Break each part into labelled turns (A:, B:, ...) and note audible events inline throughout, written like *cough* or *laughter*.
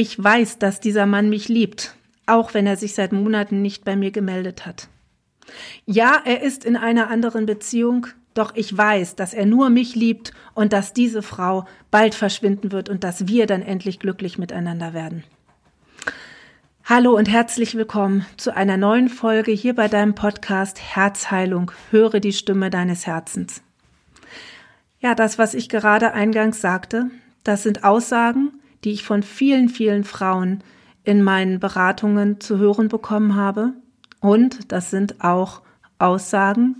A: Ich weiß, dass dieser Mann mich liebt, auch wenn er sich seit Monaten nicht bei mir gemeldet hat. Ja, er ist in einer anderen Beziehung, doch ich weiß, dass er nur mich liebt und dass diese Frau bald verschwinden wird und dass wir dann endlich glücklich miteinander werden. Hallo und herzlich willkommen zu einer neuen Folge hier bei deinem Podcast Herzheilung. Höre die Stimme deines Herzens. Ja, das, was ich gerade eingangs sagte, das sind Aussagen, die ich von vielen, vielen Frauen in meinen Beratungen zu hören bekommen habe. Und das sind auch Aussagen,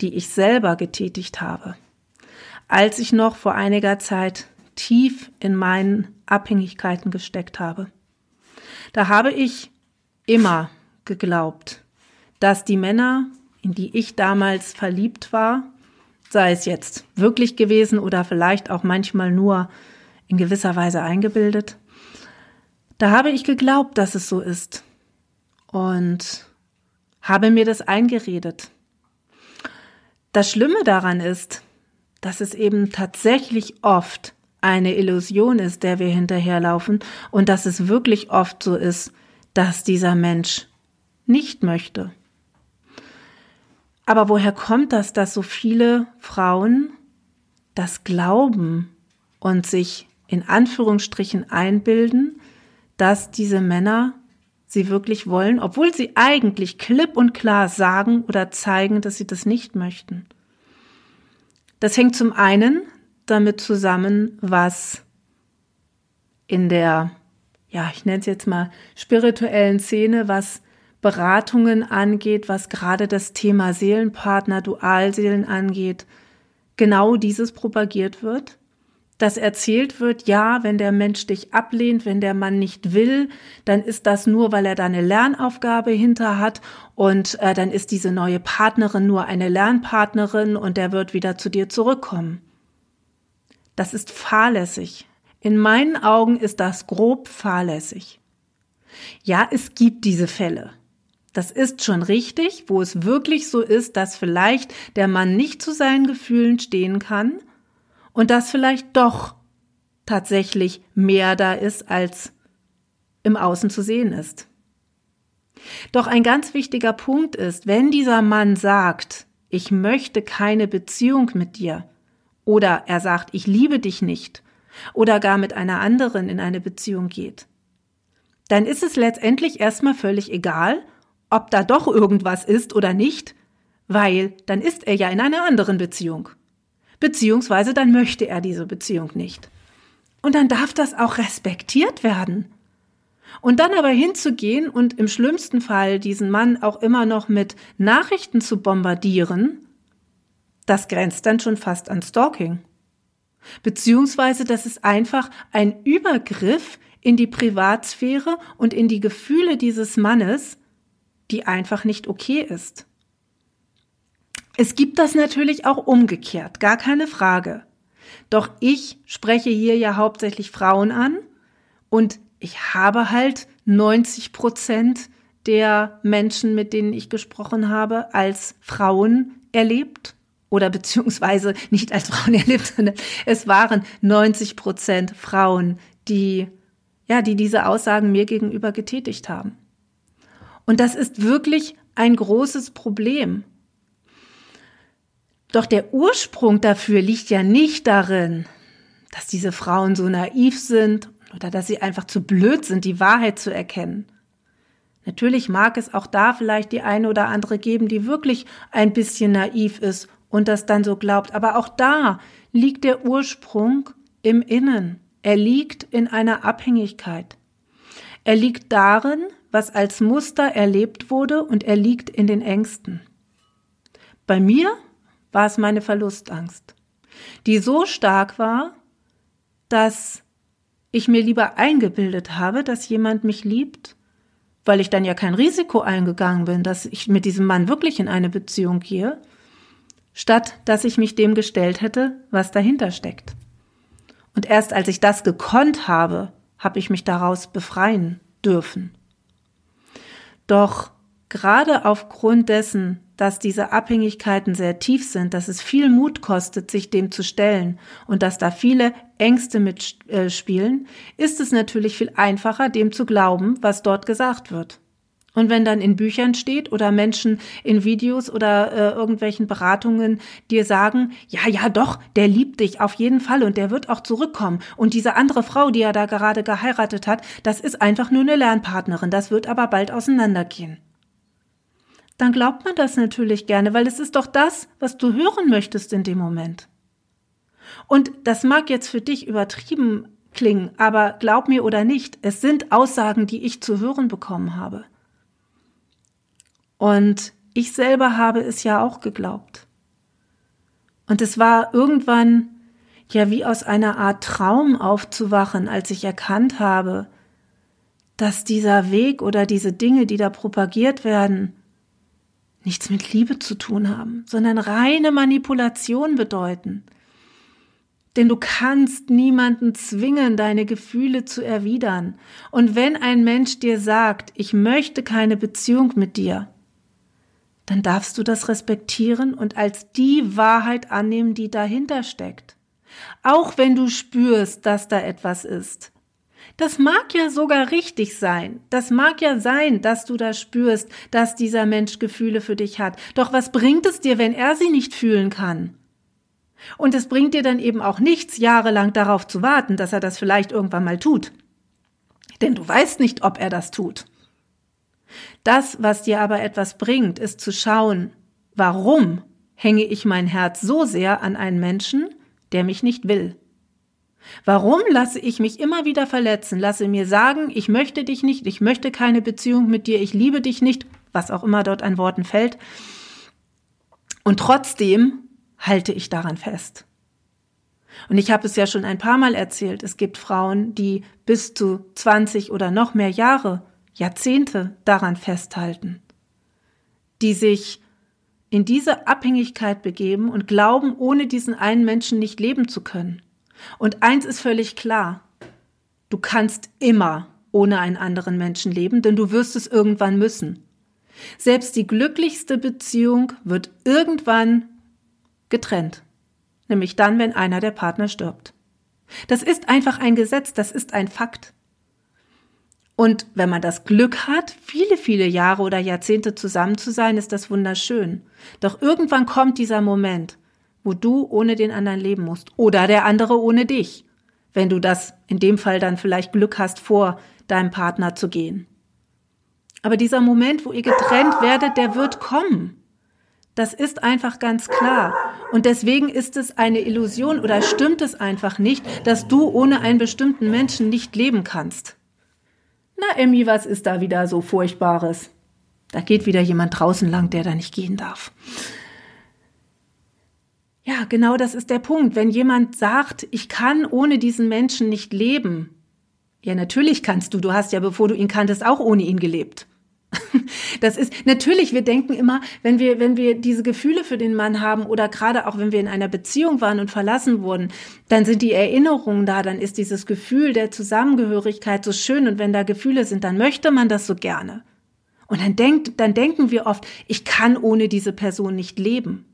A: die ich selber getätigt habe. Als ich noch vor einiger Zeit tief in meinen Abhängigkeiten gesteckt habe. Da habe ich immer geglaubt, dass die Männer, in die ich damals verliebt war, sei es jetzt wirklich gewesen oder vielleicht auch manchmal nur in gewisser Weise eingebildet. Da habe ich geglaubt, dass es so ist und habe mir das eingeredet. Das Schlimme daran ist, dass es eben tatsächlich oft eine Illusion ist, der wir hinterherlaufen und dass es wirklich oft so ist, dass dieser Mensch nicht möchte. Aber woher kommt das, dass so viele Frauen das glauben und sich in Anführungsstrichen einbilden, dass diese Männer sie wirklich wollen, obwohl sie eigentlich klipp und klar sagen oder zeigen, dass sie das nicht möchten. Das hängt zum einen damit zusammen, was in der, ja, ich nenne es jetzt mal spirituellen Szene, was Beratungen angeht, was gerade das Thema Seelenpartner, Dualseelen angeht, genau dieses propagiert wird dass erzählt wird, ja, wenn der Mensch dich ablehnt, wenn der Mann nicht will, dann ist das nur, weil er da eine Lernaufgabe hinter hat und äh, dann ist diese neue Partnerin nur eine Lernpartnerin und der wird wieder zu dir zurückkommen. Das ist fahrlässig. In meinen Augen ist das grob fahrlässig. Ja, es gibt diese Fälle. Das ist schon richtig, wo es wirklich so ist, dass vielleicht der Mann nicht zu seinen Gefühlen stehen kann und dass vielleicht doch tatsächlich mehr da ist, als im Außen zu sehen ist. Doch ein ganz wichtiger Punkt ist, wenn dieser Mann sagt, ich möchte keine Beziehung mit dir, oder er sagt, ich liebe dich nicht, oder gar mit einer anderen in eine Beziehung geht, dann ist es letztendlich erstmal völlig egal, ob da doch irgendwas ist oder nicht, weil dann ist er ja in einer anderen Beziehung beziehungsweise dann möchte er diese Beziehung nicht. Und dann darf das auch respektiert werden. Und dann aber hinzugehen und im schlimmsten Fall diesen Mann auch immer noch mit Nachrichten zu bombardieren, das grenzt dann schon fast an Stalking. Beziehungsweise das ist einfach ein Übergriff in die Privatsphäre und in die Gefühle dieses Mannes, die einfach nicht okay ist. Es gibt das natürlich auch umgekehrt, gar keine Frage. Doch ich spreche hier ja hauptsächlich Frauen an und ich habe halt 90 Prozent der Menschen, mit denen ich gesprochen habe, als Frauen erlebt oder beziehungsweise nicht als Frauen *laughs* erlebt, sondern es waren 90 Prozent Frauen, die, ja, die diese Aussagen mir gegenüber getätigt haben. Und das ist wirklich ein großes Problem. Doch der Ursprung dafür liegt ja nicht darin, dass diese Frauen so naiv sind oder dass sie einfach zu blöd sind, die Wahrheit zu erkennen. Natürlich mag es auch da vielleicht die eine oder andere geben, die wirklich ein bisschen naiv ist und das dann so glaubt. Aber auch da liegt der Ursprung im Innen. Er liegt in einer Abhängigkeit. Er liegt darin, was als Muster erlebt wurde und er liegt in den Ängsten. Bei mir war es meine Verlustangst, die so stark war, dass ich mir lieber eingebildet habe, dass jemand mich liebt, weil ich dann ja kein Risiko eingegangen bin, dass ich mit diesem Mann wirklich in eine Beziehung gehe, statt dass ich mich dem gestellt hätte, was dahinter steckt. Und erst als ich das gekonnt habe, habe ich mich daraus befreien dürfen. Doch gerade aufgrund dessen, dass diese Abhängigkeiten sehr tief sind, dass es viel Mut kostet, sich dem zu stellen und dass da viele Ängste mitspielen, äh, ist es natürlich viel einfacher, dem zu glauben, was dort gesagt wird. Und wenn dann in Büchern steht oder Menschen in Videos oder äh, irgendwelchen Beratungen dir sagen, ja, ja, doch, der liebt dich auf jeden Fall und der wird auch zurückkommen. Und diese andere Frau, die er da gerade geheiratet hat, das ist einfach nur eine Lernpartnerin, das wird aber bald auseinandergehen dann glaubt man das natürlich gerne, weil es ist doch das, was du hören möchtest in dem Moment. Und das mag jetzt für dich übertrieben klingen, aber glaub mir oder nicht, es sind Aussagen, die ich zu hören bekommen habe. Und ich selber habe es ja auch geglaubt. Und es war irgendwann ja wie aus einer Art Traum aufzuwachen, als ich erkannt habe, dass dieser Weg oder diese Dinge, die da propagiert werden, nichts mit Liebe zu tun haben, sondern reine Manipulation bedeuten. Denn du kannst niemanden zwingen, deine Gefühle zu erwidern. Und wenn ein Mensch dir sagt, ich möchte keine Beziehung mit dir, dann darfst du das respektieren und als die Wahrheit annehmen, die dahinter steckt. Auch wenn du spürst, dass da etwas ist. Das mag ja sogar richtig sein. Das mag ja sein, dass du da spürst, dass dieser Mensch Gefühle für dich hat. Doch was bringt es dir, wenn er sie nicht fühlen kann? Und es bringt dir dann eben auch nichts, jahrelang darauf zu warten, dass er das vielleicht irgendwann mal tut. Denn du weißt nicht, ob er das tut. Das, was dir aber etwas bringt, ist zu schauen, warum hänge ich mein Herz so sehr an einen Menschen, der mich nicht will? Warum lasse ich mich immer wieder verletzen, lasse mir sagen, ich möchte dich nicht, ich möchte keine Beziehung mit dir, ich liebe dich nicht, was auch immer dort an Worten fällt. Und trotzdem halte ich daran fest. Und ich habe es ja schon ein paar Mal erzählt, es gibt Frauen, die bis zu 20 oder noch mehr Jahre, Jahrzehnte daran festhalten, die sich in diese Abhängigkeit begeben und glauben, ohne diesen einen Menschen nicht leben zu können. Und eins ist völlig klar. Du kannst immer ohne einen anderen Menschen leben, denn du wirst es irgendwann müssen. Selbst die glücklichste Beziehung wird irgendwann getrennt. Nämlich dann, wenn einer der Partner stirbt. Das ist einfach ein Gesetz, das ist ein Fakt. Und wenn man das Glück hat, viele, viele Jahre oder Jahrzehnte zusammen zu sein, ist das wunderschön. Doch irgendwann kommt dieser Moment, wo du ohne den anderen leben musst oder der andere ohne dich, wenn du das in dem Fall dann vielleicht Glück hast, vor deinem Partner zu gehen. Aber dieser Moment, wo ihr getrennt werdet, der wird kommen. Das ist einfach ganz klar. Und deswegen ist es eine Illusion oder stimmt es einfach nicht, dass du ohne einen bestimmten Menschen nicht leben kannst. Na, Emmy, was ist da wieder so Furchtbares? Da geht wieder jemand draußen lang, der da nicht gehen darf. Ja, genau das ist der Punkt. Wenn jemand sagt, ich kann ohne diesen Menschen nicht leben. Ja, natürlich kannst du. Du hast ja, bevor du ihn kanntest, auch ohne ihn gelebt. *laughs* Das ist natürlich, wir denken immer, wenn wir, wenn wir diese Gefühle für den Mann haben oder gerade auch wenn wir in einer Beziehung waren und verlassen wurden, dann sind die Erinnerungen da, dann ist dieses Gefühl der Zusammengehörigkeit so schön und wenn da Gefühle sind, dann möchte man das so gerne. Und dann denkt, dann denken wir oft, ich kann ohne diese Person nicht leben.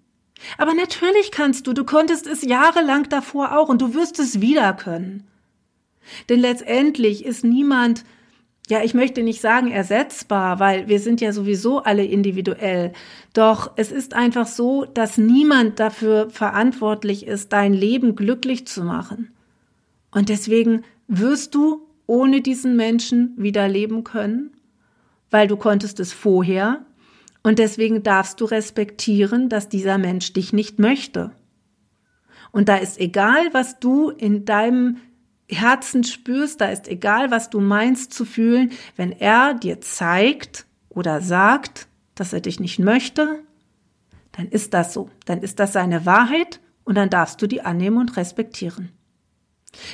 A: Aber natürlich kannst du, du konntest es jahrelang davor auch und du wirst es wieder können. Denn letztendlich ist niemand, ja, ich möchte nicht sagen ersetzbar, weil wir sind ja sowieso alle individuell. Doch es ist einfach so, dass niemand dafür verantwortlich ist, dein Leben glücklich zu machen. Und deswegen wirst du ohne diesen Menschen wieder leben können, weil du konntest es vorher und deswegen darfst du respektieren, dass dieser Mensch dich nicht möchte. Und da ist egal, was du in deinem Herzen spürst, da ist egal, was du meinst zu fühlen, wenn er dir zeigt oder sagt, dass er dich nicht möchte, dann ist das so. Dann ist das seine Wahrheit und dann darfst du die annehmen und respektieren.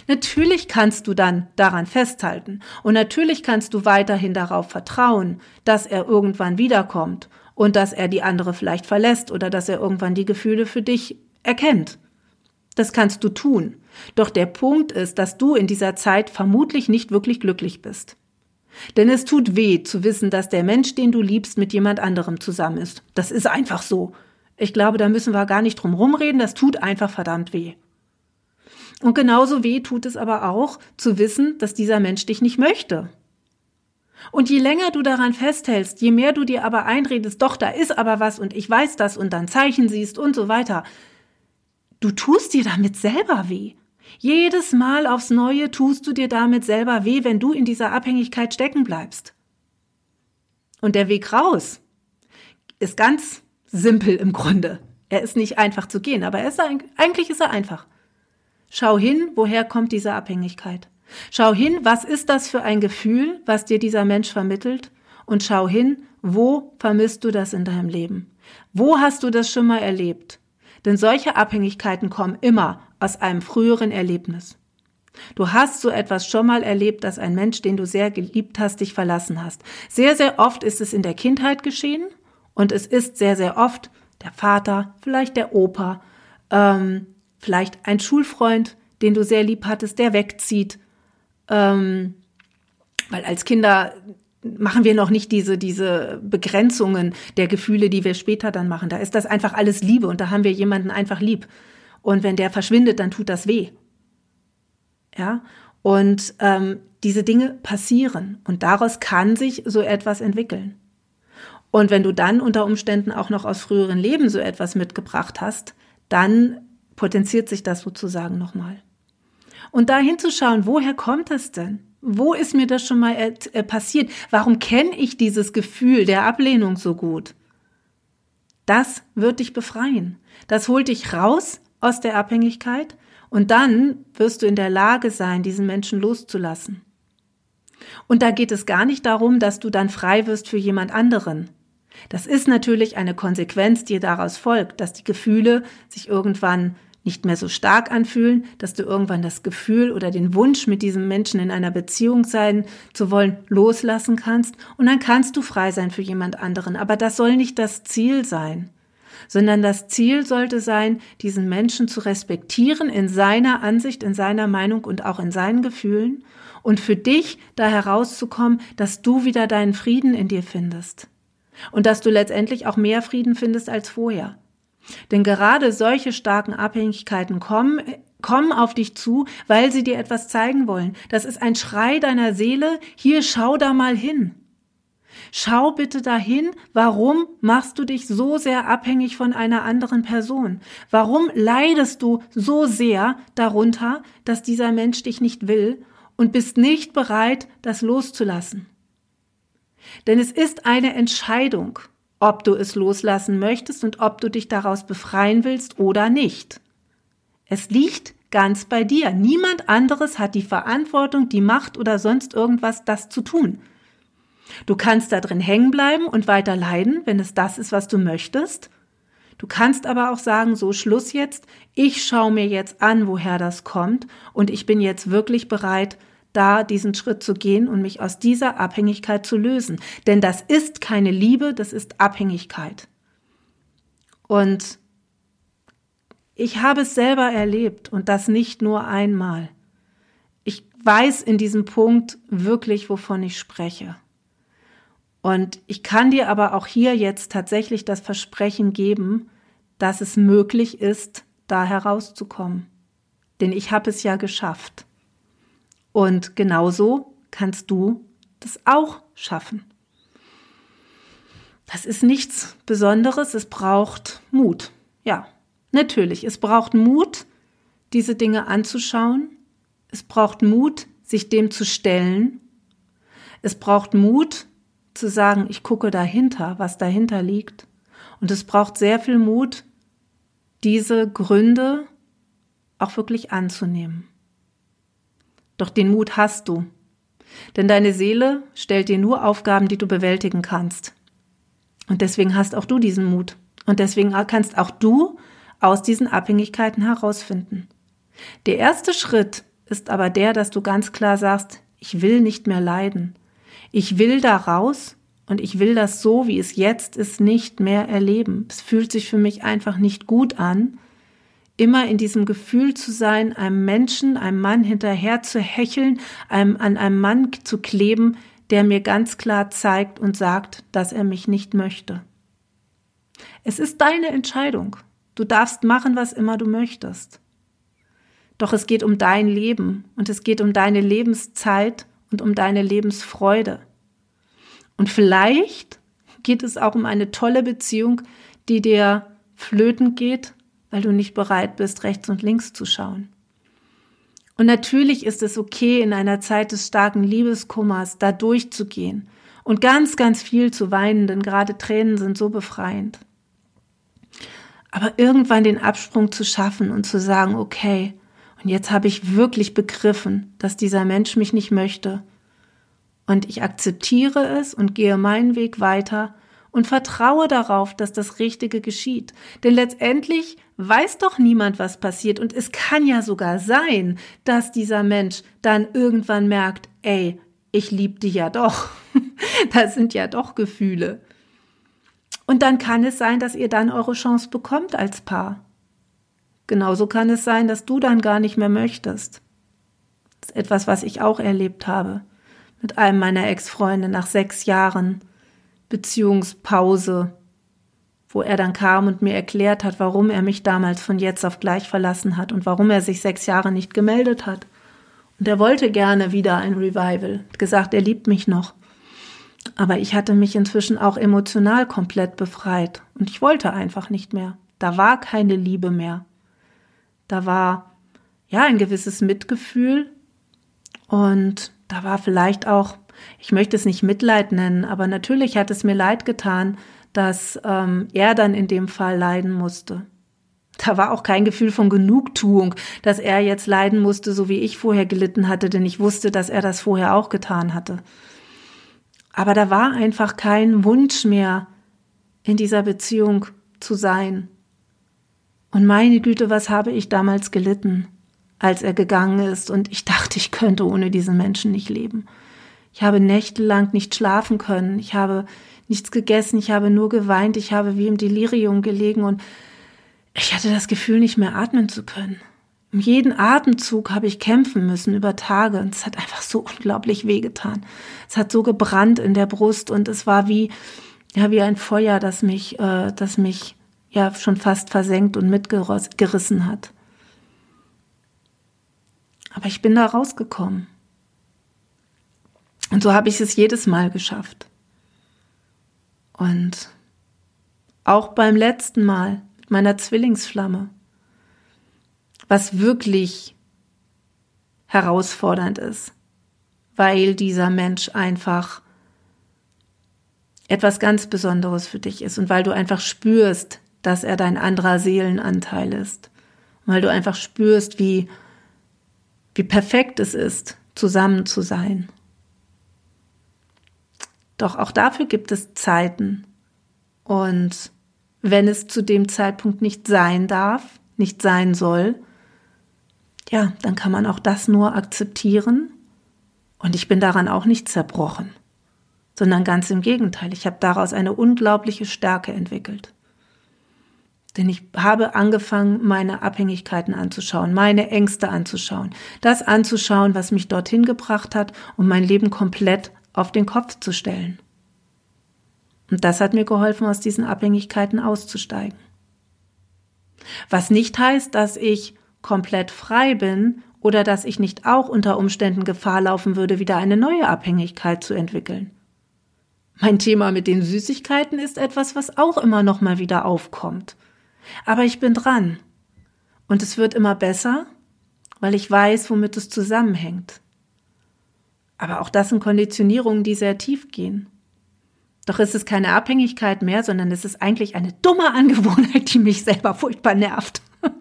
A: Natürlich kannst du dann daran festhalten und natürlich kannst du weiterhin darauf vertrauen, dass er irgendwann wiederkommt und dass er die andere vielleicht verlässt oder dass er irgendwann die Gefühle für dich erkennt. Das kannst du tun. Doch der Punkt ist, dass du in dieser Zeit vermutlich nicht wirklich glücklich bist. Denn es tut weh zu wissen, dass der Mensch, den du liebst, mit jemand anderem zusammen ist. Das ist einfach so. Ich glaube, da müssen wir gar nicht drum rumreden, das tut einfach verdammt weh. Und genauso weh tut es aber auch zu wissen, dass dieser Mensch dich nicht möchte. Und je länger du daran festhältst, je mehr du dir aber einredest, doch, da ist aber was und ich weiß das und dann Zeichen siehst und so weiter, du tust dir damit selber weh. Jedes Mal aufs Neue tust du dir damit selber weh, wenn du in dieser Abhängigkeit stecken bleibst. Und der Weg raus ist ganz simpel im Grunde. Er ist nicht einfach zu gehen, aber ist, eigentlich ist er einfach. Schau hin, woher kommt diese Abhängigkeit. Schau hin, was ist das für ein Gefühl, was dir dieser Mensch vermittelt? Und schau hin, wo vermisst du das in deinem Leben? Wo hast du das schon mal erlebt? Denn solche Abhängigkeiten kommen immer aus einem früheren Erlebnis. Du hast so etwas schon mal erlebt, dass ein Mensch, den du sehr geliebt hast, dich verlassen hast. Sehr, sehr oft ist es in der Kindheit geschehen und es ist sehr, sehr oft der Vater, vielleicht der Opa, ähm, vielleicht ein Schulfreund, den du sehr lieb hattest, der wegzieht. Ähm, weil als Kinder machen wir noch nicht diese, diese Begrenzungen der Gefühle, die wir später dann machen. Da ist das einfach alles Liebe und da haben wir jemanden einfach lieb. Und wenn der verschwindet, dann tut das weh. Ja, und ähm, diese Dinge passieren und daraus kann sich so etwas entwickeln. Und wenn du dann unter Umständen auch noch aus früheren Leben so etwas mitgebracht hast, dann potenziert sich das sozusagen nochmal. Und da hinzuschauen, woher kommt das denn? Wo ist mir das schon mal äh, passiert? Warum kenne ich dieses Gefühl der Ablehnung so gut? Das wird dich befreien. Das holt dich raus aus der Abhängigkeit und dann wirst du in der Lage sein, diesen Menschen loszulassen. Und da geht es gar nicht darum, dass du dann frei wirst für jemand anderen. Das ist natürlich eine Konsequenz, die daraus folgt, dass die Gefühle sich irgendwann nicht mehr so stark anfühlen, dass du irgendwann das Gefühl oder den Wunsch, mit diesem Menschen in einer Beziehung sein zu wollen, loslassen kannst und dann kannst du frei sein für jemand anderen. Aber das soll nicht das Ziel sein, sondern das Ziel sollte sein, diesen Menschen zu respektieren in seiner Ansicht, in seiner Meinung und auch in seinen Gefühlen und für dich da herauszukommen, dass du wieder deinen Frieden in dir findest und dass du letztendlich auch mehr Frieden findest als vorher. Denn gerade solche starken Abhängigkeiten kommen, kommen auf dich zu, weil sie dir etwas zeigen wollen. Das ist ein Schrei deiner Seele, hier schau da mal hin. Schau bitte dahin, warum machst du dich so sehr abhängig von einer anderen Person? Warum leidest du so sehr darunter, dass dieser Mensch dich nicht will und bist nicht bereit, das loszulassen? Denn es ist eine Entscheidung ob du es loslassen möchtest und ob du dich daraus befreien willst oder nicht. Es liegt ganz bei dir. Niemand anderes hat die Verantwortung, die Macht oder sonst irgendwas, das zu tun. Du kannst da drin hängen bleiben und weiter leiden, wenn es das ist, was du möchtest. Du kannst aber auch sagen, so Schluss jetzt, ich schaue mir jetzt an, woher das kommt und ich bin jetzt wirklich bereit, da diesen Schritt zu gehen und mich aus dieser Abhängigkeit zu lösen. Denn das ist keine Liebe, das ist Abhängigkeit. Und ich habe es selber erlebt und das nicht nur einmal. Ich weiß in diesem Punkt wirklich, wovon ich spreche. Und ich kann dir aber auch hier jetzt tatsächlich das Versprechen geben, dass es möglich ist, da herauszukommen. Denn ich habe es ja geschafft. Und genauso kannst du das auch schaffen. Das ist nichts Besonderes, es braucht Mut. Ja, natürlich, es braucht Mut, diese Dinge anzuschauen. Es braucht Mut, sich dem zu stellen. Es braucht Mut, zu sagen, ich gucke dahinter, was dahinter liegt. Und es braucht sehr viel Mut, diese Gründe auch wirklich anzunehmen. Doch den Mut hast du. Denn deine Seele stellt dir nur Aufgaben, die du bewältigen kannst. Und deswegen hast auch du diesen Mut. Und deswegen kannst auch du aus diesen Abhängigkeiten herausfinden. Der erste Schritt ist aber der, dass du ganz klar sagst, ich will nicht mehr leiden. Ich will da raus und ich will das so, wie es jetzt ist, nicht mehr erleben. Es fühlt sich für mich einfach nicht gut an immer in diesem Gefühl zu sein, einem Menschen, einem Mann hinterher zu hecheln, einem, an einem Mann zu kleben, der mir ganz klar zeigt und sagt, dass er mich nicht möchte. Es ist deine Entscheidung. Du darfst machen, was immer du möchtest. Doch es geht um dein Leben und es geht um deine Lebenszeit und um deine Lebensfreude. Und vielleicht geht es auch um eine tolle Beziehung, die dir flöten geht, weil du nicht bereit bist, rechts und links zu schauen. Und natürlich ist es okay, in einer Zeit des starken Liebeskummers da durchzugehen und ganz, ganz viel zu weinen, denn gerade Tränen sind so befreiend. Aber irgendwann den Absprung zu schaffen und zu sagen, okay, und jetzt habe ich wirklich begriffen, dass dieser Mensch mich nicht möchte. Und ich akzeptiere es und gehe meinen Weg weiter und vertraue darauf, dass das Richtige geschieht. Denn letztendlich weiß doch niemand, was passiert. Und es kann ja sogar sein, dass dieser Mensch dann irgendwann merkt, ey, ich liebe dich ja doch. *laughs* das sind ja doch Gefühle. Und dann kann es sein, dass ihr dann eure Chance bekommt als Paar. Genauso kann es sein, dass du dann gar nicht mehr möchtest. Das ist etwas, was ich auch erlebt habe. Mit einem meiner Ex-Freunde nach sechs Jahren Beziehungspause, wo er dann kam und mir erklärt hat, warum er mich damals von jetzt auf gleich verlassen hat und warum er sich sechs Jahre nicht gemeldet hat. Und er wollte gerne wieder ein Revival, gesagt, er liebt mich noch. Aber ich hatte mich inzwischen auch emotional komplett befreit und ich wollte einfach nicht mehr. Da war keine Liebe mehr. Da war ja ein gewisses Mitgefühl und da war vielleicht auch ich möchte es nicht Mitleid nennen, aber natürlich hat es mir leid getan, dass ähm, er dann in dem Fall leiden musste. Da war auch kein Gefühl von Genugtuung, dass er jetzt leiden musste, so wie ich vorher gelitten hatte, denn ich wusste, dass er das vorher auch getan hatte. Aber da war einfach kein Wunsch mehr, in dieser Beziehung zu sein. Und meine Güte, was habe ich damals gelitten, als er gegangen ist und ich dachte, ich könnte ohne diesen Menschen nicht leben. Ich habe nächtelang nicht schlafen können. Ich habe nichts gegessen. Ich habe nur geweint. Ich habe wie im Delirium gelegen und ich hatte das Gefühl, nicht mehr atmen zu können. Um jeden Atemzug habe ich kämpfen müssen über Tage und es hat einfach so unglaublich wehgetan. Es hat so gebrannt in der Brust und es war wie, ja, wie ein Feuer, das mich, äh, das mich ja schon fast versenkt und mitgerissen hat. Aber ich bin da rausgekommen. Und so habe ich es jedes Mal geschafft. Und auch beim letzten Mal mit meiner Zwillingsflamme, was wirklich herausfordernd ist, weil dieser Mensch einfach etwas ganz Besonderes für dich ist und weil du einfach spürst, dass er dein anderer Seelenanteil ist, weil du einfach spürst, wie, wie perfekt es ist, zusammen zu sein. Doch auch dafür gibt es Zeiten. Und wenn es zu dem Zeitpunkt nicht sein darf, nicht sein soll, ja, dann kann man auch das nur akzeptieren. Und ich bin daran auch nicht zerbrochen, sondern ganz im Gegenteil. Ich habe daraus eine unglaubliche Stärke entwickelt. Denn ich habe angefangen, meine Abhängigkeiten anzuschauen, meine Ängste anzuschauen, das anzuschauen, was mich dorthin gebracht hat und mein Leben komplett auf den Kopf zu stellen. Und das hat mir geholfen, aus diesen Abhängigkeiten auszusteigen. Was nicht heißt, dass ich komplett frei bin oder dass ich nicht auch unter Umständen Gefahr laufen würde, wieder eine neue Abhängigkeit zu entwickeln. Mein Thema mit den Süßigkeiten ist etwas, was auch immer noch mal wieder aufkommt. Aber ich bin dran. Und es wird immer besser, weil ich weiß, womit es zusammenhängt. Aber auch das sind Konditionierungen, die sehr tief gehen. Doch ist es keine Abhängigkeit mehr, sondern es ist eigentlich eine dumme Angewohnheit, die mich selber furchtbar nervt. *laughs*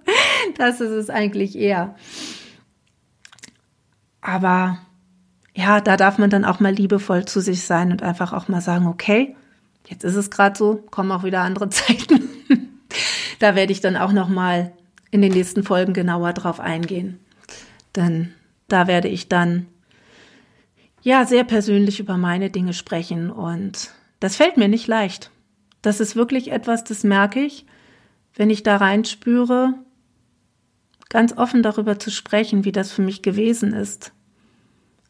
A: Das ist es eigentlich eher. Aber ja, da darf man dann auch mal liebevoll zu sich sein und einfach auch mal sagen, okay, jetzt ist es gerade so, kommen auch wieder andere *laughs* Zeiten. da werde ich dann auch noch mal in den nächsten Folgen genauer drauf eingehen. Denn da werde ich dann ja sehr persönlich über meine Dinge sprechen und das fällt mir nicht leicht. Das ist wirklich etwas, das merke ich, wenn ich da reinspüre, ganz offen darüber zu sprechen, wie das für mich gewesen ist,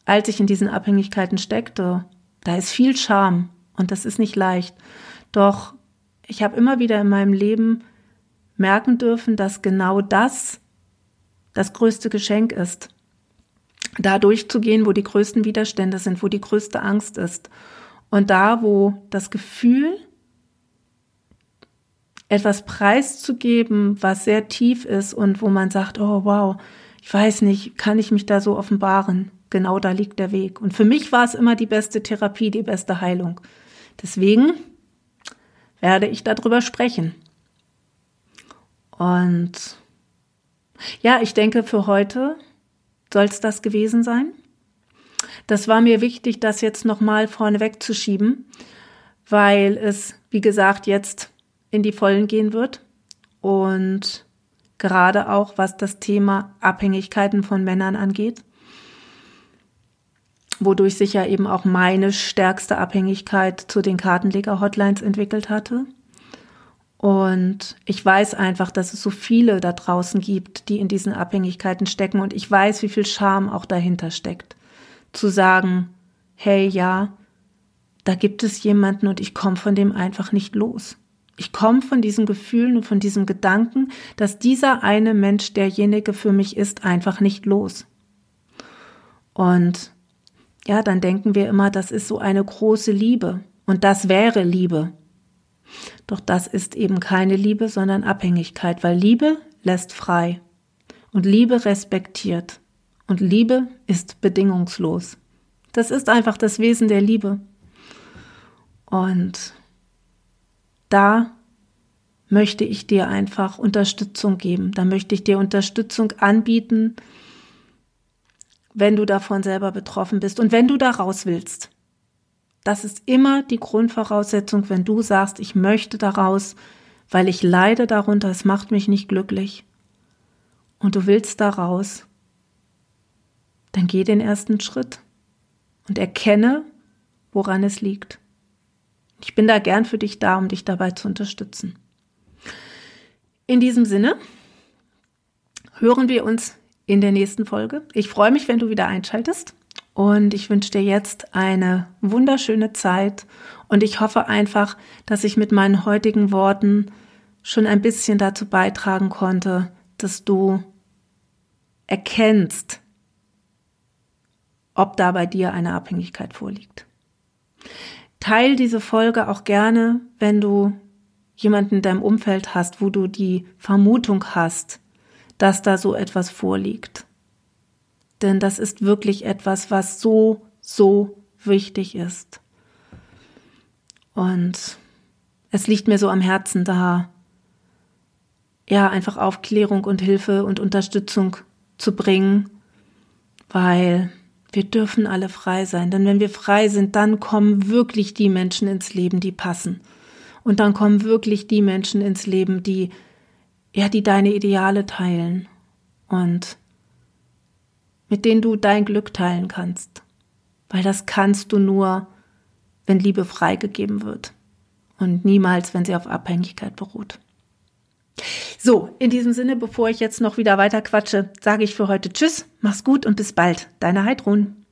A: als ich in diesen Abhängigkeiten steckte Da ist viel Scham und das ist nicht leicht. Doch ich habe immer wieder in meinem Leben merken dürfen, dass genau das das größte Geschenk ist. Da durchzugehen, wo die größten Widerstände sind, wo die größte Angst ist. Und da, wo das Gefühl, etwas preiszugeben, was sehr tief ist und wo man sagt, oh wow, ich weiß nicht, kann ich mich da so offenbaren? Genau da liegt der Weg. Und für mich war es immer die beste Therapie, die beste Heilung. Deswegen werde ich darüber sprechen. Und ja, ich denke, für heute soll es das gewesen sein. Das war mir wichtig, das jetzt nochmal vorneweg zu schieben, weil es, wie gesagt, jetzt in die Vollen gehen wird. Und gerade auch was das Thema Abhängigkeiten von Männern angeht, wodurch sich ja eben auch meine stärkste Abhängigkeit zu den Kartenleger-Hotlines entwickelt hatte. Und ich weiß einfach, dass es so viele da draußen gibt, die in diesen Abhängigkeiten stecken. Und ich weiß, wie viel Scham auch dahinter steckt. Zu sagen, hey, ja, da gibt es jemanden und ich komme von dem einfach nicht los. Ich komme von diesen Gefühlen und von diesem Gedanken, dass dieser eine Mensch derjenige für mich ist, einfach nicht los. Und ja, dann denken wir immer, das ist so eine große Liebe. Und das wäre Liebe. Doch das ist eben keine Liebe, sondern Abhängigkeit, weil Liebe lässt frei und Liebe respektiert und Liebe ist bedingungslos. Das ist einfach das Wesen der Liebe. Und da möchte ich dir einfach Unterstützung geben. Da möchte ich dir Unterstützung anbieten, wenn du davon selber betroffen bist und wenn du da raus willst. Das ist immer die Grundvoraussetzung, wenn du sagst, ich möchte daraus, weil ich leide darunter, es macht mich nicht glücklich. Und du willst daraus, dann geh den ersten Schritt und erkenne, woran es liegt. Ich bin da gern für dich da, um dich dabei zu unterstützen. In diesem Sinne hören wir uns in der nächsten Folge. Ich freue mich, wenn du wieder einschaltest. Und ich wünsche dir jetzt eine wunderschöne Zeit und ich hoffe einfach, dass ich mit meinen heutigen Worten schon ein bisschen dazu beitragen konnte, dass du erkennst, ob da bei dir eine Abhängigkeit vorliegt. Teil diese Folge auch gerne, wenn du jemanden in deinem Umfeld hast, wo du die Vermutung hast, dass da so etwas vorliegt denn das ist wirklich etwas, was so, so wichtig ist. Und es liegt mir so am Herzen da, ja, einfach Aufklärung und Hilfe und Unterstützung zu bringen, weil wir dürfen alle frei sein. Denn wenn wir frei sind, dann kommen wirklich die Menschen ins Leben, die passen. Und dann kommen wirklich die Menschen ins Leben, die, ja, die deine Ideale teilen. Und mit denen du dein Glück teilen kannst. Weil das kannst du nur, wenn Liebe freigegeben wird und niemals, wenn sie auf Abhängigkeit beruht. So, in diesem Sinne, bevor ich jetzt noch wieder weiter quatsche, sage ich für heute Tschüss, mach's gut und bis bald. Deine Heidrun.